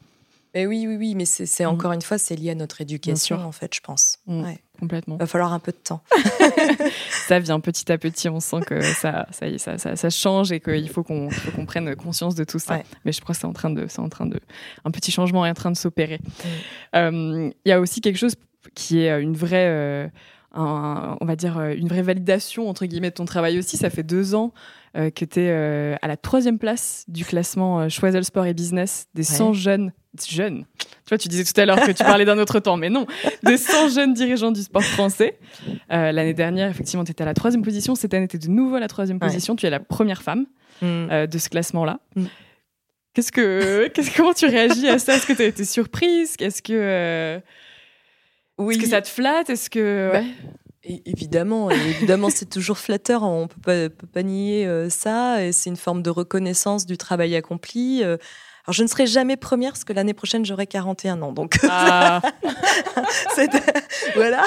Mais oui, oui, oui, mais c'est mm. encore une fois, c'est lié à notre éducation, en fait, je pense. Mm, complètement. Il va falloir un peu de temps. ça vient petit à petit, on sent que ça, ça, ça, ça, ça change et qu'il faut qu'on prenne conscience de tout ça. Mais je crois que c'est en train de, en train de, un petit changement est en train de s'opérer. Mm. Euh, il y a aussi quelque chose qui est une vraie, euh, on va dire une vraie validation entre guillemets de ton travail aussi. Ça fait deux ans euh, que tu es euh, à la troisième place du classement euh, Choisel Sport et Business des 100 jeunes jeunes. Tu vois, tu disais tout à l'heure que tu parlais d'un autre temps, mais non, des 100 jeunes dirigeants du sport français. L'année dernière, effectivement, tu étais à la troisième position. Cette année, tu es de nouveau à la troisième position. Tu es la première femme mm. de ce classement-là. Mm. Qu'est-ce que, comment tu réagis à ça? Est-ce que tu as été surprise? Est-ce que, oui. Est-ce que ça te flatte? Est-ce que, bah, évidemment, évidemment, c'est toujours flatteur. On peut pas, peut pas nier euh, ça. Et c'est une forme de reconnaissance du travail accompli. Alors, je ne serai jamais première parce que l'année prochaine, j'aurai 41 ans. Donc, Ah. voilà.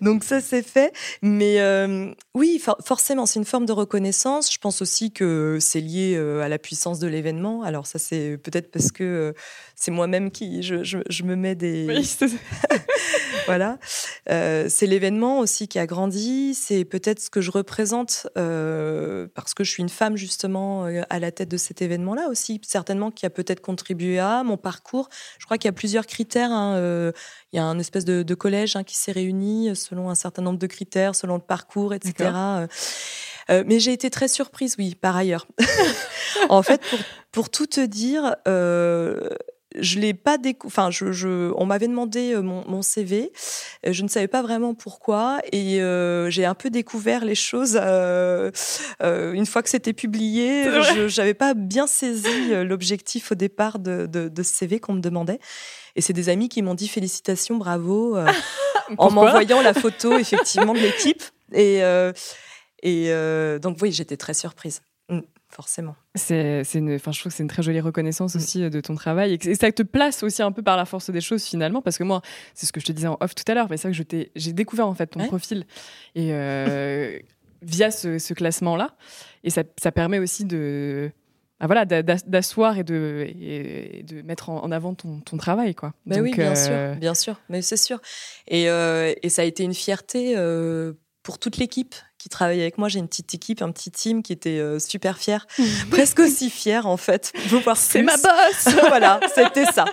Donc, ça, c'est fait. Mais euh, oui, for- forcément, c'est une forme de reconnaissance. Je pense aussi que c'est lié euh, à la puissance de l'événement. Alors, ça, c'est peut-être parce que euh, c'est moi-même qui. Je, je- je me mets des. Oui, Voilà. Euh, c'est l'événement aussi qui a grandi. C'est peut-être ce que je représente euh, parce que je suis une femme justement euh, à la tête de cet événement-là aussi. Certainement qui a peut-être contribué à mon parcours. Je crois qu'il y a plusieurs critères. hein. Euh, il y a un espèce de, de collège hein, qui s'est réuni selon un certain nombre de critères, selon le parcours, etc. Euh, mais j'ai été très surprise, oui, par ailleurs. en fait, pour, pour tout te dire, euh, je l'ai pas décou- Enfin, je, je- on m'avait demandé euh, mon, mon CV. Euh, Je ne savais pas vraiment pourquoi et euh, j'ai un peu découvert les choses euh, euh, une fois que c'était publié. Je n'avais pas bien saisi l'objectif au départ de, de, de ce CV qu'on me demandait. Et c'est des amis qui m'ont dit félicitations, bravo, en m'envoyant la photo effectivement de l'équipe. Et, et donc oui, j'étais très surprise, Mm, forcément. C'est, une, enfin, je trouve que c'est une très jolie reconnaissance Mm. aussi euh, de ton travail et, que- et ça te place aussi un peu par la force des choses finalement parce que moi, c'est ce que je te disais en off tout à l'heure, mais c'est vrai que j'ai découvert en fait ton Ouais. profil et euh, via ce, ce classement-là et ça, ça permet aussi de ah, voilà, d'a- d'a- d'asseoir et de, et de mettre en avant ton, ton travail. Quoi. Oui, Donc, bien euh, sûr, bien sûr, mais c'est sûr. Et, euh, et ça a été une fierté pour toute l'équipe qui travaille avec moi. J'ai une petite équipe, un petit team qui était euh, super fier, presque aussi fier en fait. Voir C'est ma boss voilà, c'était ça.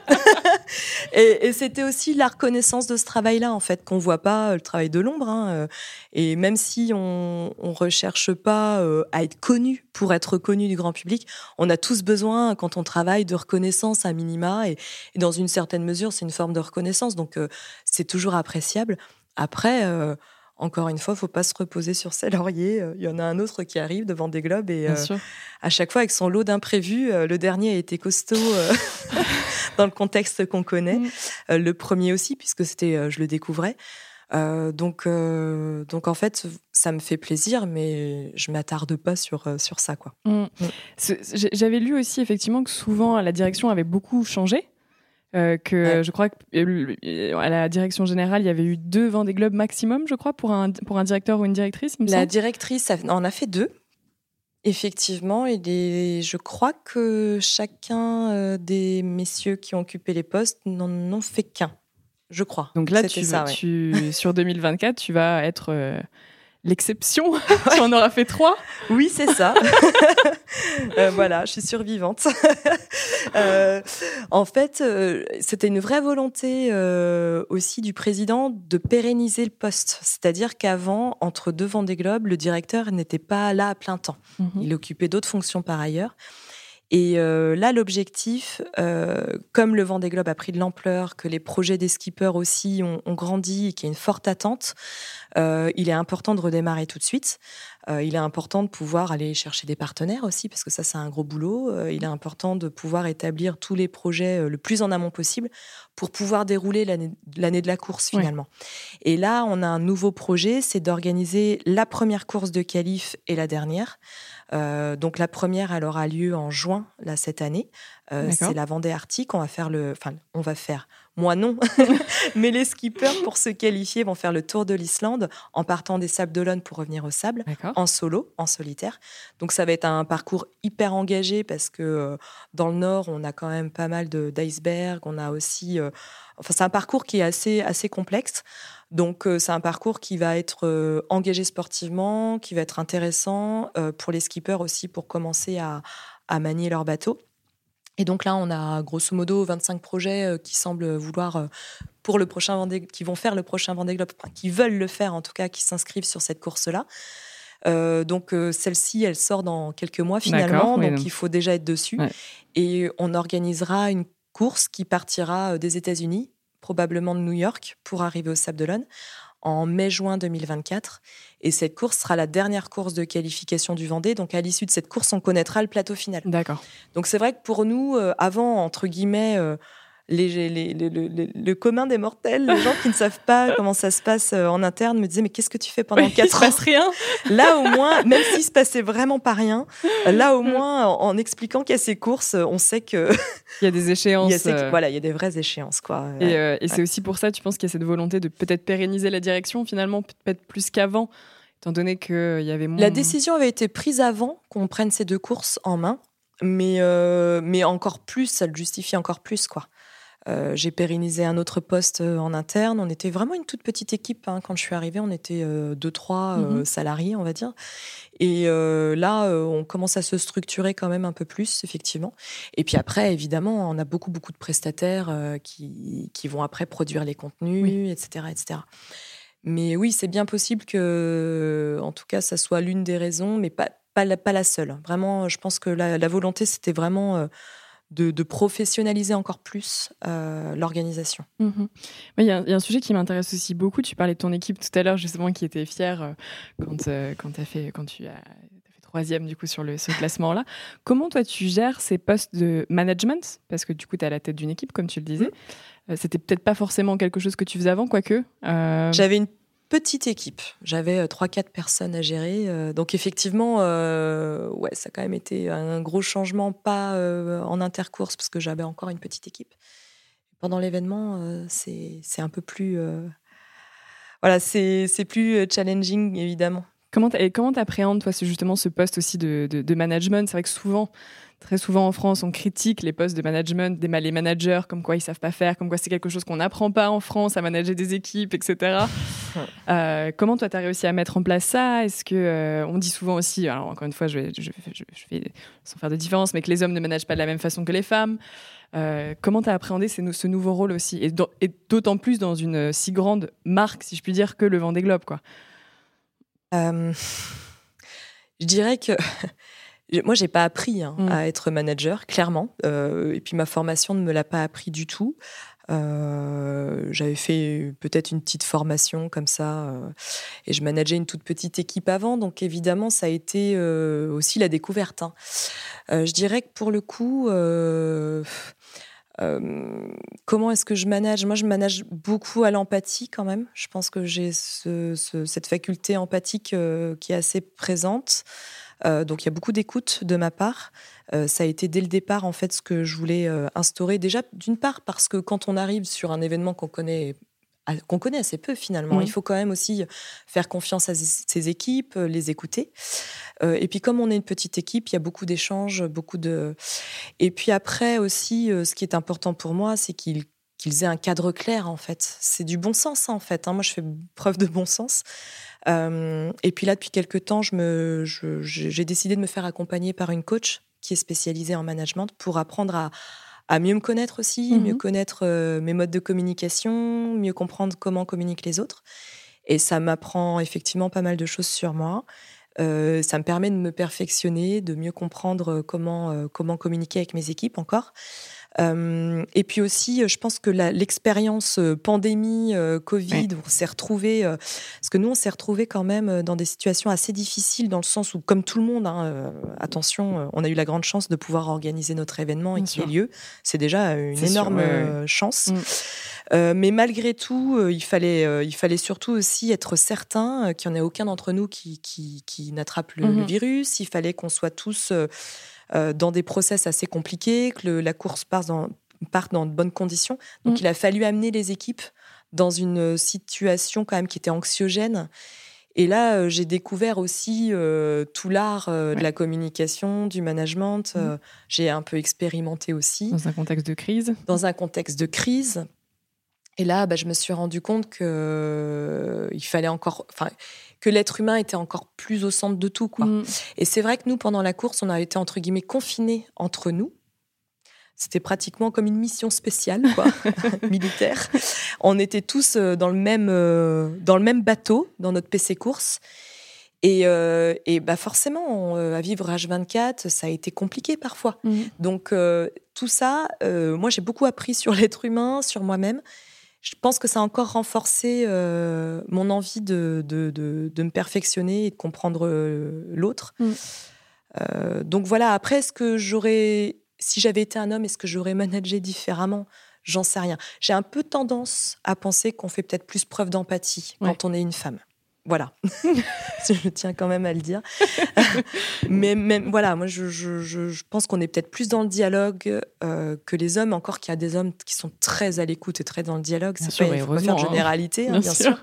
et et c'était aussi la reconnaissance de ce travail-là, en fait, qu'on voit pas, euh, le travail de l'ombre. hein, euh, Et même si on, on recherche pas euh, à être connu pour être connu du grand public, on a tous besoin, quand on travaille, de reconnaissance à minima. Et, et dans une certaine mesure, c'est une forme de reconnaissance. Donc, euh, c'est toujours appréciable. Après, encore une fois, faut pas se reposer sur ses lauriers. Euh, Il y en a un autre qui arrive devant des globes et euh, à chaque fois avec son lot d'imprévus. Euh, le dernier a été costaud dans le contexte qu'on connaît. Mm. Le premier aussi, puisque c'était, je le découvrais. Euh, donc, euh, donc en fait, ça me fait plaisir, mais je m'attarde pas sur sur ça, quoi. Mm. J'ai- J'avais lu aussi effectivement que souvent la direction avait beaucoup changé. Euh, que Ouais. je crois qu'à la direction générale, il y avait eu deux Vendée Globe maximum, je crois, pour un, pour un directeur ou une directrice, il me La semble. directrice en a fait deux. Effectivement, et les- je crois que chacun euh, des messieurs qui ont occupé les postes n'en ont fait qu'un. Je crois. Donc là, tu, ça, ouais. tu, sur 2024, tu vas être euh, l'exception. tu en auras fait trois. Oui, c'est ça. Euh, voilà, je suis survivante. Euh, en fait, euh, c'était une vraie volonté aussi du président de pérenniser le poste. C'est-à-dire qu'avant, entre deux Vendée Globe, le directeur n'était pas là à plein temps. Il occupait d'autres fonctions par ailleurs. Et euh, là, l'objectif, euh, comme le Vendée Globe a pris de l'ampleur, que les projets des skippers aussi ont, ont grandi et qu'il y a une forte attente, euh, il est important de redémarrer tout de suite. Il est important de pouvoir aller chercher des partenaires aussi, parce que ça, c'est un gros boulot. Il est important de pouvoir établir tous les projets le plus en amont possible pour pouvoir dérouler l'année de la course finalement. Et là, on a un nouveau projet, c'est d'organiser la première course de qualif et la dernière. Euh, donc la première, elle aura lieu en juin là cette année. Euh, c'est la Vendée Arctique. On va faire le, enfin, on va faire. Moi non, mais les skippers pour se qualifier vont faire le tour de l'Islande en partant des Sables d'Olonne pour revenir aux Sables D'accord. en solo, en solitaire. Donc ça va être un parcours hyper engagé parce que euh, dans le nord, on a quand même pas mal d'icebergs. On a aussi, enfin c'est un parcours qui est assez assez complexe. Donc euh, c'est un parcours qui va être euh, engagé sportivement, qui va être intéressant euh, pour les skippers aussi pour commencer à, à manier leur bateau. Et donc là, on a grosso modo 25 projets qui semblent vouloir pour le prochain Vendée, qui vont faire le prochain Vendée Globe, enfin, qui veulent le faire en tout cas, qui s'inscrivent sur cette course-là. Euh, donc euh, celle-ci, elle sort dans quelques mois finalement, oui, donc donc- il faut déjà être dessus. Ouais. Et on organisera une course qui partira des États-Unis, probablement de New York, pour arriver au Sable d'Olonne en mai-juin 2024. Et cette course sera la dernière course de qualification du Vendée. Donc à l'issue de cette course, on connaîtra le plateau final. D'accord. Donc c'est vrai que pour nous, euh, avant, entre guillemets, euh, les, les, le commun des mortels, les gens qui ne savent pas comment ça se passe euh, en interne, me disaient mais qu'est-ce que tu fais pendant quatre ans Il se passe rien. Là au moins, même s'il se passait vraiment pas rien, là au moins en, expliquant qu'il y a ces courses, on sait que il y a des échéances. il y a voilà, il y a des vraies échéances quoi. Et, euh, et c'est aussi pour ça, tu penses qu'il y a cette volonté de peut-être pérenniser la direction finalement, peut-être plus qu'avant, étant donné qu'il y avait moins. La décision avait été prise avant qu'on prenne ces deux courses en main mais, euh, mais encore plus, ça le justifie encore plus, quoi. Euh, j'ai pérennisé un autre poste euh, en interne. On était vraiment une toute petite équipe. Hein. Quand je suis arrivée, on était deux, trois mhm. salariés, on va dire. Et là, on commence à se structurer quand même un peu plus, effectivement. Et puis après, évidemment, on a beaucoup, beaucoup de prestataires qui, qui vont après produire les contenus, etc., etc. Mais oui, c'est bien possible que, en tout cas, ça soit l'une des raisons, mais pas, pas la, pas la seule. Vraiment, je pense que la, volonté, c'était vraiment euh, de, professionnaliser encore plus euh, l'organisation. Mhm. Il y, a un sujet qui m'intéresse aussi beaucoup. Tu parlais de ton équipe tout à l'heure, justement, qui était fière euh, quand, quand, as fait, quand tu as fait troisième du coup sur le, ce classement-là. Comment toi tu gères ces postes de management? Parce que du coup tu es à la tête d'une équipe, comme tu le disais. Mmh. C'était peut-être pas forcément quelque chose que tu faisais avant, quoique. J'avais une petite équipe. J'avais 3-4 euh, personnes à gérer. Euh, donc effectivement, euh, ouais, ça a quand même été un gros changement, pas en intercourse, parce que j'avais encore une petite équipe. Pendant l'événement, c'est un peu plus... voilà, c'est plus challenging, évidemment. Comment tu appréhendes, toi, justement, ce poste aussi de, de, de management? C'est vrai que souvent, Très souvent en France, on critique les postes de management, des les managers, comme quoi ils savent pas faire, comme quoi c'est quelque chose qu'on n'apprend pas en France à manager des équipes, etc. euh, comment toi, tu as réussi à mettre en place ça? Est-ce que euh, on dit souvent aussi, alors encore une fois, je, vais, je, fais sans faire de différence, mais que les hommes ne managent pas de la même façon que les femmes. Euh, comment tu as appréhendé ce, nouveau rôle aussi? Et d'autant plus dans une si grande marque, si je puis dire, que le Vendée Globe, quoi. Euh, je dirais que moi, j'ai pas appris hein, mmh. à être manager, clairement. Euh, et puis ma formation ne me l'a pas appris du tout. Euh, j'avais fait peut-être une petite formation comme ça, euh, et je manageais une toute petite équipe avant, donc évidemment ça a été aussi la découverte. Hein. je dirais que pour le coup, comment est-ce que je manage? Moi, je manage beaucoup à l'empathie quand même. Je pense que j'ai cette faculté empathique qui est assez présente. Euh, donc il y a beaucoup d'écoute de ma part. Euh, ça a été dès le départ en fait ce que je voulais euh, instaurer. Déjà d'une part parce que quand on arrive sur un événement qu'on connaît qu'on connaît assez peu finalement. Il faut quand même aussi faire confiance à ses équipes, les écouter. et puis comme on est une petite équipe, il y a beaucoup d'échanges, beaucoup de. Et puis après aussi, ce qui est important pour moi, c'est qu'ils qu'ils aient un cadre clair en fait. C'est du bon sens en fait. Hein. Moi, je fais preuve de bon sens. Euh, et puis là, depuis quelques temps, j'ai décidé de me faire accompagner par une coach qui est spécialisée en management pour apprendre à, à mieux me connaître aussi, mieux mhm. connaître euh, mes modes de communication, mieux comprendre comment communiquent les autres. Et ça m'apprend effectivement pas mal de choses sur moi. Euh, ça me permet de me perfectionner, de mieux comprendre comment, comment communiquer avec mes équipes encore. Euh, et puis aussi, je pense que l'expérience euh, pandémie, euh, Covid, on s'est retrouvé, parce que nous, on s'est retrouvé quand même dans des situations assez difficiles, dans le sens où, comme tout le monde, hein, attention, on a eu la grande chance de pouvoir organiser notre événement et qu'il ait lieu. C'est déjà une énorme chance. Mm. mais malgré tout, il, fallait, il fallait surtout aussi être certain qu'il n'y en ait aucun d'entre nous qui, qui, qui n'attrape le, le, mm-hmm. virus. Il fallait qu'on soit tous euh, dans des process assez compliqués, que la course parte dans, dans de bonnes conditions. Donc, mm. il a fallu amener les équipes dans une situation quand même qui était anxiogène. Et là, euh, j'ai découvert aussi euh, tout l'art de la communication, du management. Mm. j'ai un peu expérimenté aussi. Dans un contexte de crise Dans un contexte de crise. Et là, bah, je me suis rendu compte que il fallait encore, enfin, que l'être humain était encore plus au centre de tout, quoi. Mm. Et c'est vrai que nous, pendant la course, on a été entre guillemets confinés entre nous. C'était pratiquement comme une mission spéciale, quoi, militaire. On était tous euh, dans le même euh, dans le même bateau, dans notre PC course. Et, euh, et bah forcément, à vivre H24, ça a été compliqué parfois. Mm. Donc tout ça, moi j'ai beaucoup appris sur l'être humain, sur moi-même je pense que ça a encore renforcé euh, mon envie de, de, de, me perfectionner et de comprendre euh, l'autre. Mm. Euh, donc voilà, après, est-ce que j'aurais, si j'avais été un homme, est-ce que j'aurais managé différemment? J'en sais rien. J'ai un peu tendance à penser qu'on fait peut-être plus preuve d'empathie quand on est une femme. Voilà, je tiens quand même à le dire. Mais même, voilà, moi je, je, pense qu'on est peut-être plus dans le dialogue euh, que les hommes, encore qu'il y a des hommes qui sont très à l'écoute et très dans le dialogue. C'est pas, faut pas faire hein. généralité, hein, bien, sûr.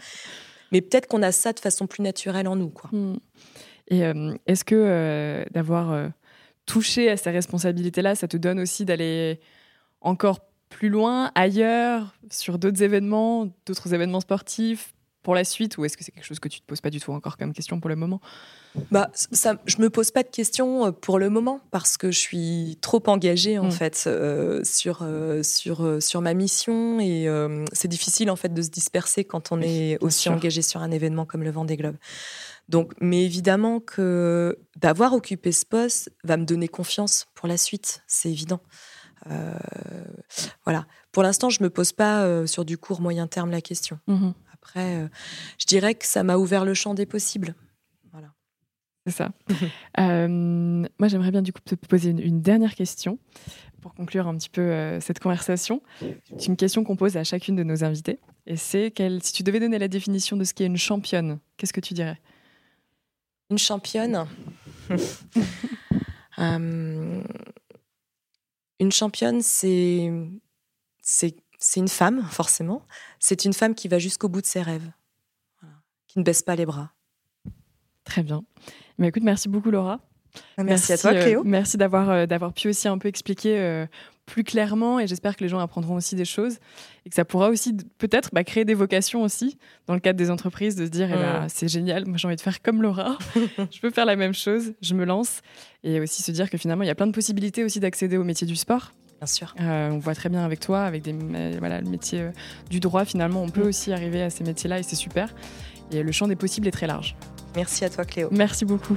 Mais peut-être qu'on a ça de façon plus naturelle en nous. Quoi. Hmm. Et euh, est-ce que euh, d'avoir touché à ces responsabilités-là, ça te donne aussi d'aller encore plus loin, ailleurs, sur d'autres événements, d'autres événements sportifs pour la suite ou est-ce que c'est quelque chose que tu te poses pas du tout encore comme question pour le moment? Bah, ça, je me pose pas de questions euh, pour le moment parce que je suis trop engagée en mm. fait euh, sur euh, sur sur ma mission et c'est difficile en fait de se disperser quand on est aussi engagé sur un événement comme le Vendée Globe. Donc, mais évidemment que d'avoir occupé ce poste va me donner confiance pour la suite, c'est évident. voilà. Pour l'instant, je me pose pas sur du court moyen terme la question. Mm-hmm. Après, euh, je dirais que ça m'a ouvert le champ des possibles. Voilà. C'est ça. Euh, moi, j'aimerais bien du coup te poser une, dernière question pour conclure un petit peu euh, cette conversation. C'est une question qu'on pose à chacune de nos invités. Et c'est si tu devais donner la définition de ce qu'est une championne, qu'est-ce que tu dirais? Une championne? Une championne, c'est c'est une femme, forcément. C'est une femme qui va jusqu'au bout de ses rêves, qui ne baisse pas les bras. Très bien. Mais écoute, merci beaucoup, Laura. Merci, à toi, euh, Cléo. merci d'avoir euh, d'avoir pu aussi un peu expliquer euh, plus clairement et j'espère que les gens apprendront aussi des choses et que ça pourra aussi peut-être bah, créer des vocations aussi dans le cadre des entreprises de se dire eh ben, mm. c'est génial, moi j'ai envie de faire comme Laura, je peux faire la même chose, je me lance et aussi se dire que finalement il y a plein de possibilités aussi d'accéder au métier du sport Bien sûr. Euh, on voit très bien avec toi, avec des, voilà, le métier euh, du droit, finalement, on peut mm. aussi arriver à ces métiers-là et c'est super. Et le champ des possibles est très large. Merci à toi, Cléo. Merci beaucoup.